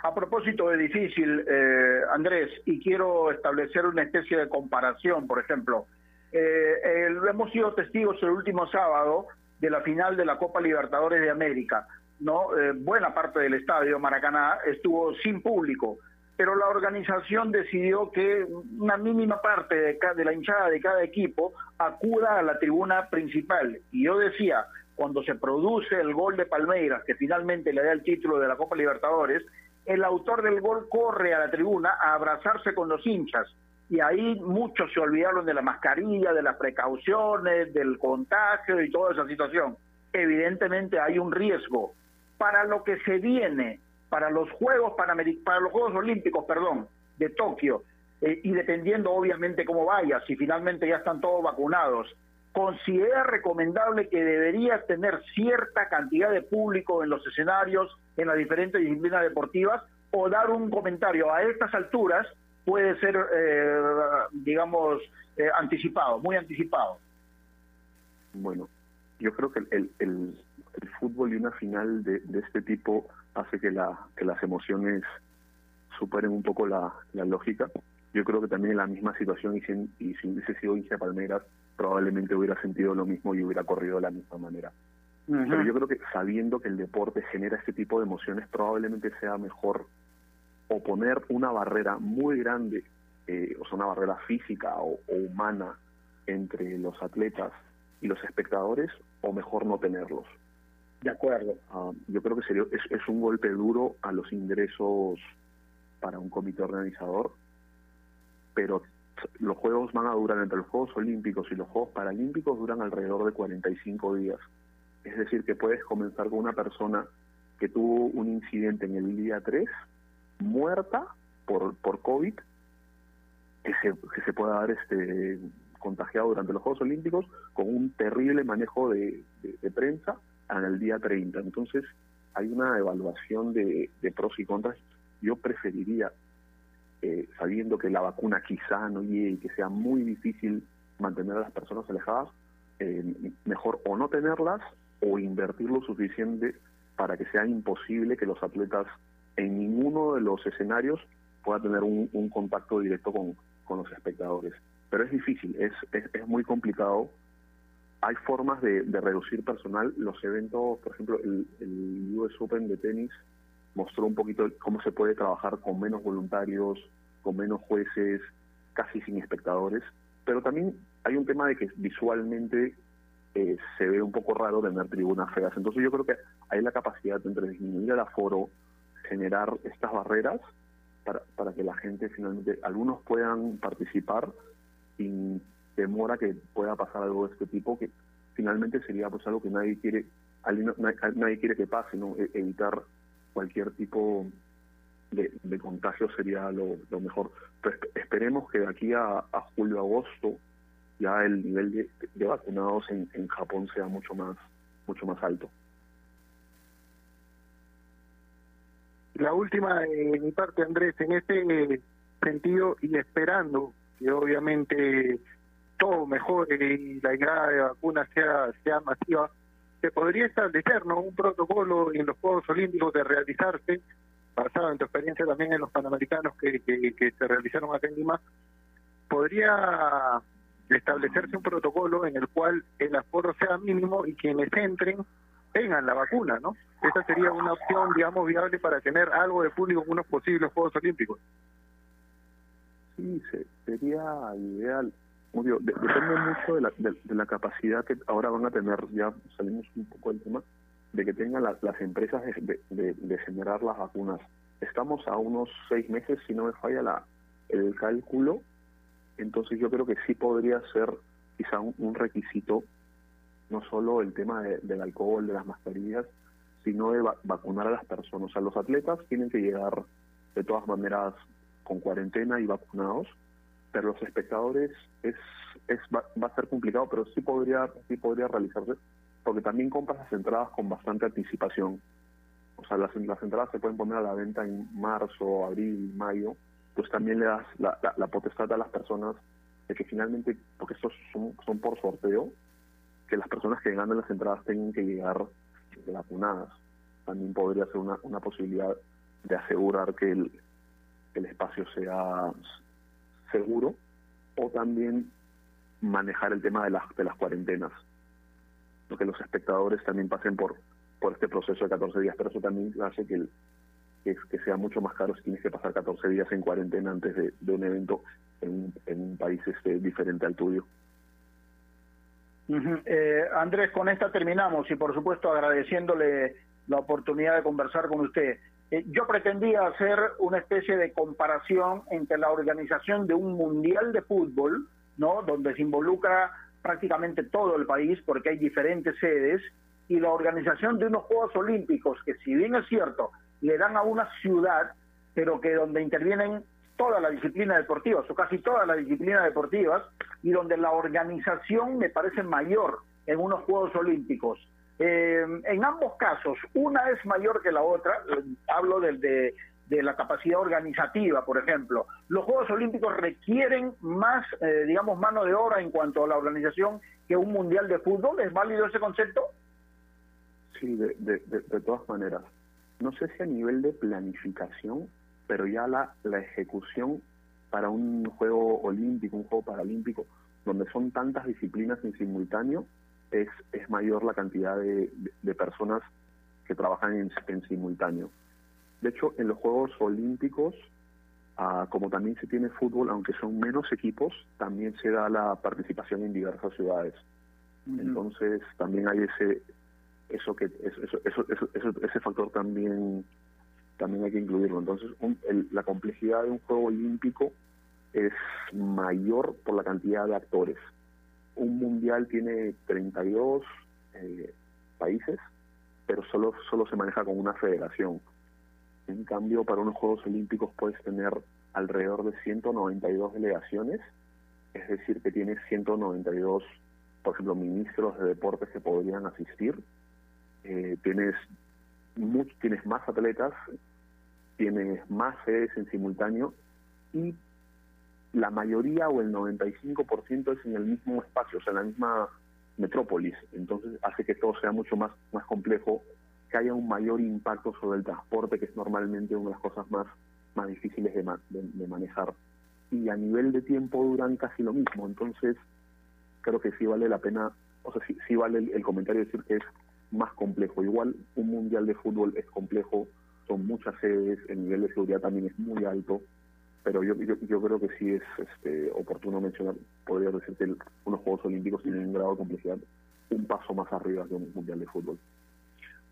A propósito de difícil, eh, Andrés, y quiero establecer una especie de comparación, por ejemplo, eh, el, hemos sido testigos el último sábado de la final de la Copa Libertadores de América. No, eh, buena parte del estadio Maracaná estuvo sin público, pero la organización decidió que una mínima parte de, de la hinchada de cada equipo acuda a la tribuna principal. Y yo decía, cuando se produce el gol de Palmeiras, que finalmente le da el título de la Copa Libertadores, el autor del gol corre a la tribuna a abrazarse con los hinchas. Y ahí muchos se olvidaron de la mascarilla, de las precauciones, del contagio y toda esa situación. Evidentemente hay un riesgo. Para lo que se viene, para los Juegos para los Juegos Olímpicos, perdón, de Tokio, eh, y dependiendo obviamente cómo vaya, si finalmente ya están todos vacunados, considera recomendable que debería tener cierta cantidad de público en los escenarios, en las diferentes disciplinas deportivas, o dar un comentario a estas alturas puede ser, eh, digamos, eh, anticipado, muy anticipado. Bueno, yo creo que el, el fútbol y una final de, de, este tipo hace que, la, que las emociones superen un poco la, la lógica. Yo creo que también en la misma situación y si, y si hubiese sido hincha Palmeiras, probablemente hubiera sentido lo mismo y hubiera corrido de la misma manera. Uh -huh. Pero yo creo que sabiendo que el deporte genera este tipo de emociones, probablemente sea mejor o poner una barrera muy grande, eh, o sea, una barrera física o, o, humana entre los atletas y los espectadores, o mejor no tenerlos. De acuerdo. Uh, yo creo que sería, es, un golpe duro a los ingresos para un comité organizador, pero los Juegos van a durar entre los Juegos Olímpicos y los Juegos Paralímpicos duran alrededor de 45 días. Es decir, que puedes comenzar con una persona que tuvo un incidente en el día 3, muerta por, por COVID, que se, que se pueda dar este contagiado durante los Juegos Olímpicos con un terrible manejo de prensa el día 30. Entonces, hay una evaluación de, pros y contras. Yo preferiría eh, sabiendo que la vacuna quizá no llegue y que sea muy difícil mantener a las personas alejadas, eh, mejor o no tenerlas o invertir lo suficiente para que sea imposible que los atletas en ninguno de los escenarios pueda tener un, contacto directo con, con, los espectadores. Pero es difícil, es, es muy complicado. Hay formas de, reducir personal. Los eventos, por ejemplo, el, el US Open de tenis mostró un poquito cómo se puede trabajar con menos voluntarios, con menos jueces, casi sin espectadores, pero también hay un tema de que visualmente eh, se ve un poco raro tener tribunas feas. Entonces yo creo que hay la capacidad entre disminuir el aforo, generar estas barreras para, para que la gente finalmente, algunos puedan participar sin temor a que pueda pasar algo de este tipo, que finalmente sería pues algo que nadie quiere, nadie quiere que pase, ¿no? E-, evitar cualquier tipo de, de contagio sería lo, lo mejor. Pero esp- esperemos que de aquí a, a julio, agosto, ya el nivel de, de vacunados en, en Japón sea mucho más, mucho más alto. La última de mi parte, Andrés, en este sentido y esperando que obviamente todo mejore y la llegada de vacunas sea, sea masiva, se podría establecer ¿no? un protocolo en los Juegos Olímpicos de realizarse, basado en tu experiencia también en los Panamericanos que, que, se realizaron acá en Lima, podría establecerse un protocolo en el cual el aforo sea mínimo y quienes entren tengan la vacuna, ¿no? Esa sería una opción, digamos, viable para tener algo de público en unos posibles Juegos Olímpicos. Sí, se- sería ideal. Depende mucho de la, de, la capacidad que ahora van a tener, ya salimos un poco del tema, de que tengan las, empresas de, generar las vacunas. Estamos a unos seis meses, si no me falla la, el cálculo, entonces yo creo que sí podría ser quizá un, requisito, no solo el tema de- del alcohol, de las mascarillas, sino de va- vacunar a las personas. O sea, los atletas tienen que llegar de todas maneras con cuarentena y vacunados, pero los espectadores es, es va, va a ser complicado, pero sí podría sí podría realizarse, porque también compras las entradas con bastante anticipación. O sea, las, las entradas se pueden poner a la venta en marzo, abril, mayo, pues también le das la, la, potestad a las personas de que finalmente, porque estos son, son por sorteo, que las personas que ganan las entradas tengan que llegar vacunadas. También podría ser una, una posibilidad de asegurar que el, el espacio sea seguro o también manejar el tema de las, de las cuarentenas. Lo que los espectadores también pasen por, por este proceso de 14 días, pero eso también hace que, el, que, sea mucho más caro si tienes que pasar 14 días en cuarentena antes de, de un evento en, en un país este, diferente al tuyo. Eh, Andrés, con esta terminamos y por supuesto agradeciéndole la oportunidad de conversar con usted. Eh, yo pretendía hacer una especie de comparación entre la organización de un mundial de fútbol, ¿no? Donde se involucra prácticamente todo el país porque hay diferentes sedes y la organización de unos Juegos Olímpicos que si bien es cierto le dan a una ciudad, pero que donde intervienen todas las disciplinas deportivas o casi todas las disciplinas deportivas y donde la organización me parece mayor en unos Juegos Olímpicos. Eh, en ambos casos, una es mayor que la otra, eh, hablo del de, de la capacidad organizativa, por ejemplo. Los Juegos Olímpicos requieren más, eh, digamos, mano de obra en cuanto a la organización que un Mundial de Fútbol. ¿Es válido ese concepto? Sí, de, de, de, de todas maneras. No sé si a nivel de planificación, pero ya la, la ejecución para un juego olímpico, un juego paralímpico, donde son tantas disciplinas en simultáneo, es, es mayor la cantidad de, de- de personas que trabajan en, en simultáneo. De hecho, en los Juegos Olímpicos, ah, como también se tiene fútbol, aunque son menos equipos, también se da la participación en diversas ciudades. Entonces, también hay ese eso que eso, eso, eso, eso- eso- ese factor también también hay que incluirlo. Entonces, un- el- la complejidad de un juego olímpico es mayor por la cantidad de actores. Un mundial tiene 32 eh, países, pero solo solo se maneja con una federación. En cambio, para unos Juegos Olímpicos puedes tener alrededor de 192 delegaciones, es decir, que tienes 192, por ejemplo, ministros de deportes que podrían asistir. Eh, tienes much- tienes más atletas, tienes más sedes en simultáneo y la mayoría o el 95% es en el mismo espacio, o sea, en la misma metrópolis. Entonces hace que todo sea mucho más, más complejo, que haya un mayor impacto sobre el transporte, que es normalmente una de las cosas más, más difíciles de, ma- de- manejar. Y a nivel de tiempo duran casi lo mismo. Entonces creo que sí vale la pena, o sea, sí, sí vale el, el comentario decir que es más complejo. Igual un mundial de fútbol es complejo, son muchas sedes, el nivel de seguridad también es muy alto, pero yo, yo, creo que sí es este, oportuno mencionar, podría decir que el- unos Juegos Olímpicos tienen un grado de complejidad un paso más arriba que un mundial de fútbol.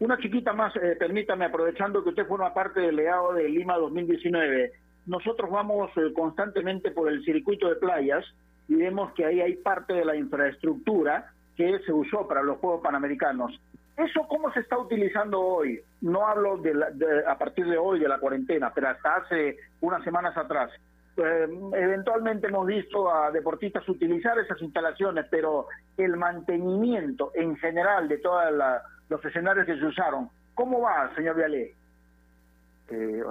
Una chiquita más, eh, permítame, aprovechando que usted forma parte del legado de Lima 2019. Nosotros vamos eh, constantemente por el circuito de playas y vemos que ahí hay parte de la infraestructura que se usó para los Juegos Panamericanos. ¿Eso cómo se está utilizando hoy? No hablo de, la- de- a partir de hoy de la cuarentena, pero hasta hace unas semanas atrás. Eh, eventualmente hemos visto a deportistas utilizar esas instalaciones, pero el mantenimiento en general de todos los escenarios que se usaron, ¿cómo va, señor Vialé? Eh,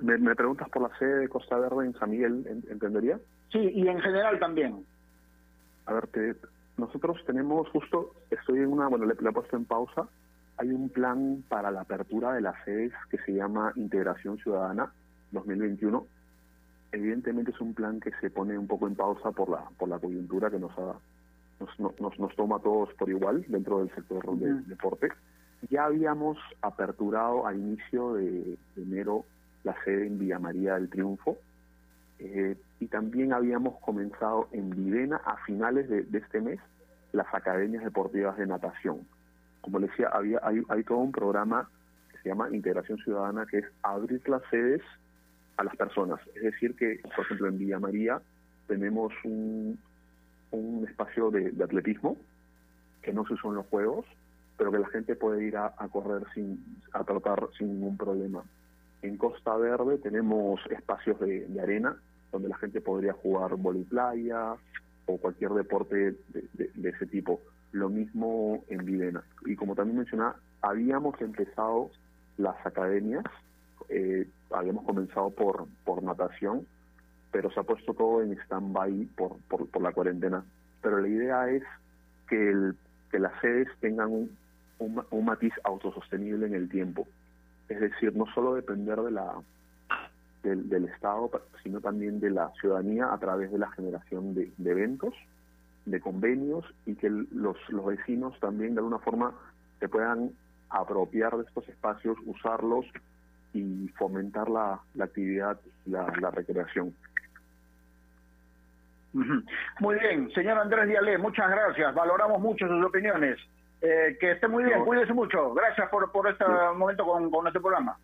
me, me preguntas por la sede de Costa Verde en San Miguel, ¿en- ¿entendería? Sí, y en general también. A ver, te- nosotros tenemos justo, estoy en una, bueno, le, le he puesto en pausa, hay un plan para la apertura de las sedes que se llama Integración Ciudadana 2021. Evidentemente es un plan que se pone un poco en pausa por la por la coyuntura que nos ha, nos, no- nos, nos toma a todos por igual dentro del sector del Ujú. deporte. Ya habíamos aperturado a inicio de, de enero la sede en Villa María del Triunfo, eh, y también habíamos comenzado en Vivena a finales de, este mes las academias deportivas de natación. Como les decía, había, hay, hay todo un programa que se llama Integración Ciudadana, que es abrir las sedes a las personas. Es decir, que, por ejemplo, en Villa María tenemos un, un espacio de, de atletismo que no se usó en los Juegos, pero que la gente puede ir a, a correr sin a tratar sin ningún problema. En Costa Verde tenemos espacios de, arena donde la gente podría jugar playa o cualquier deporte de, ese tipo. Lo mismo en Vivena. Y como también mencionaba, habíamos empezado las academias, eh, habíamos comenzado por, por natación, pero se ha puesto todo en stand-by por, por, la cuarentena. Pero la idea es que, el, que las sedes tengan un, un matiz autosostenible en el tiempo. Es decir, no solo depender de la del, del Estado, sino también de la ciudadanía a través de la generación de, eventos, de convenios y que los, los vecinos también de alguna forma se puedan apropiar de estos espacios, usarlos y fomentar la, la actividad, la, la recreación. Muy bien, señor Andrés Dialé, muchas gracias. Valoramos mucho sus opiniones. Eh, que esté muy bien, No. cuídese mucho. Gracias por, por este momento con, con este programa.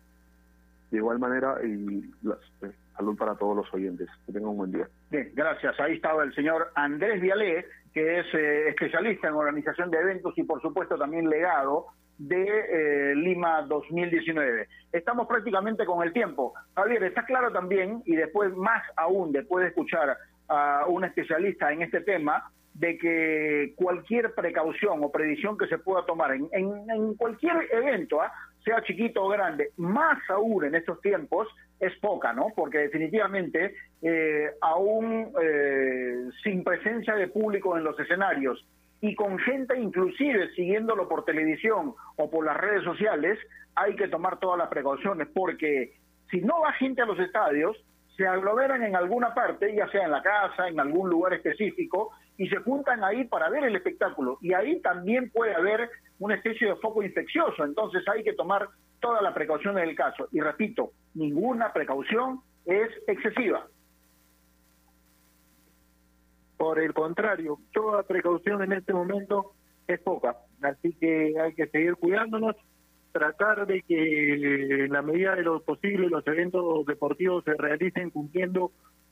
De igual manera, y las- eh, salud para todos los oyentes. Que tengan un buen día. Bien, gracias. Ahí estaba el señor Andrés Vialé, que es eh, especialista en organización de eventos y por supuesto también legado de eh, Lima 2019. Estamos prácticamente con el tiempo. Javier, está claro también, y después más aún, después de escuchar a un especialista en este tema, de que cualquier precaución o predicción que se pueda tomar en, en- cualquier evento, ¿ah? sea chiquito o grande, más aún en estos tiempos, es poca, ¿no? Porque definitivamente, eh, aún eh, sin presencia de público en los escenarios y con gente inclusive siguiéndolo por televisión o por las redes sociales, hay que tomar todas las precauciones porque si no va gente a los estadios, se aglomeran en alguna parte, ya sea en la casa, en algún lugar específico, y se juntan ahí para ver el espectáculo. Y ahí también puede haber una especie de foco infeccioso. Entonces hay que tomar toda la precaución del caso. Y repito, ninguna precaución es excesiva. Por el contrario, toda precaución en este momento es poca. Así que hay que seguir cuidándonos, tratar de que en la medida de lo posible los eventos deportivos se realicen cumpliendo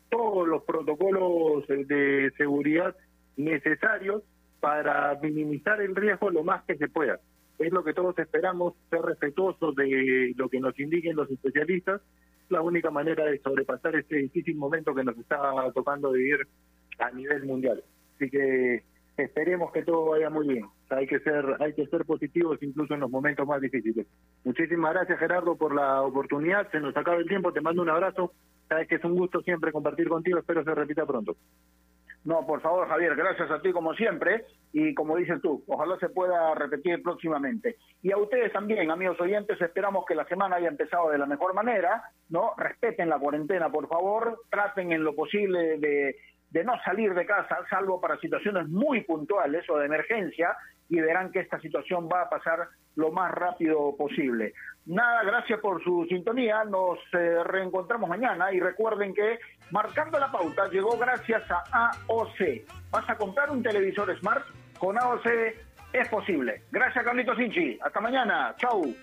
todos los protocolos de seguridad necesarios para minimizar el riesgo lo más que se pueda. Es lo que todos esperamos, ser respetuosos de lo que nos indiquen los especialistas, la única manera de sobrepasar este difícil momento que nos está tocando vivir a nivel mundial. Así que esperemos que todo vaya muy bien. Hay que ser hay que ser positivos incluso en los momentos más difíciles. Muchísimas gracias Gerardo por la oportunidad. Se nos acaba el tiempo. Te mando un abrazo. Sabes que es un gusto siempre compartir contigo. Espero se repita pronto. No, por favor, Javier, gracias a ti como siempre. Y como dices tú, ojalá se pueda repetir próximamente. Y a ustedes también, amigos oyentes, esperamos que la semana haya empezado de la mejor manera, ¿no? Respeten la cuarentena, por favor. Traten en lo posible de, de no salir de casa, salvo para situaciones muy puntuales o de emergencia, y verán que esta situación va a pasar lo más rápido posible. Nada, gracias por su sintonía. Nos eh, reencontramos mañana y recuerden que Marcando la Pauta llegó gracias a AOC. ¿Vas a comprar un televisor Smart? Con AOC es posible. Gracias, Carlitos Sinchi. Hasta mañana. Chau.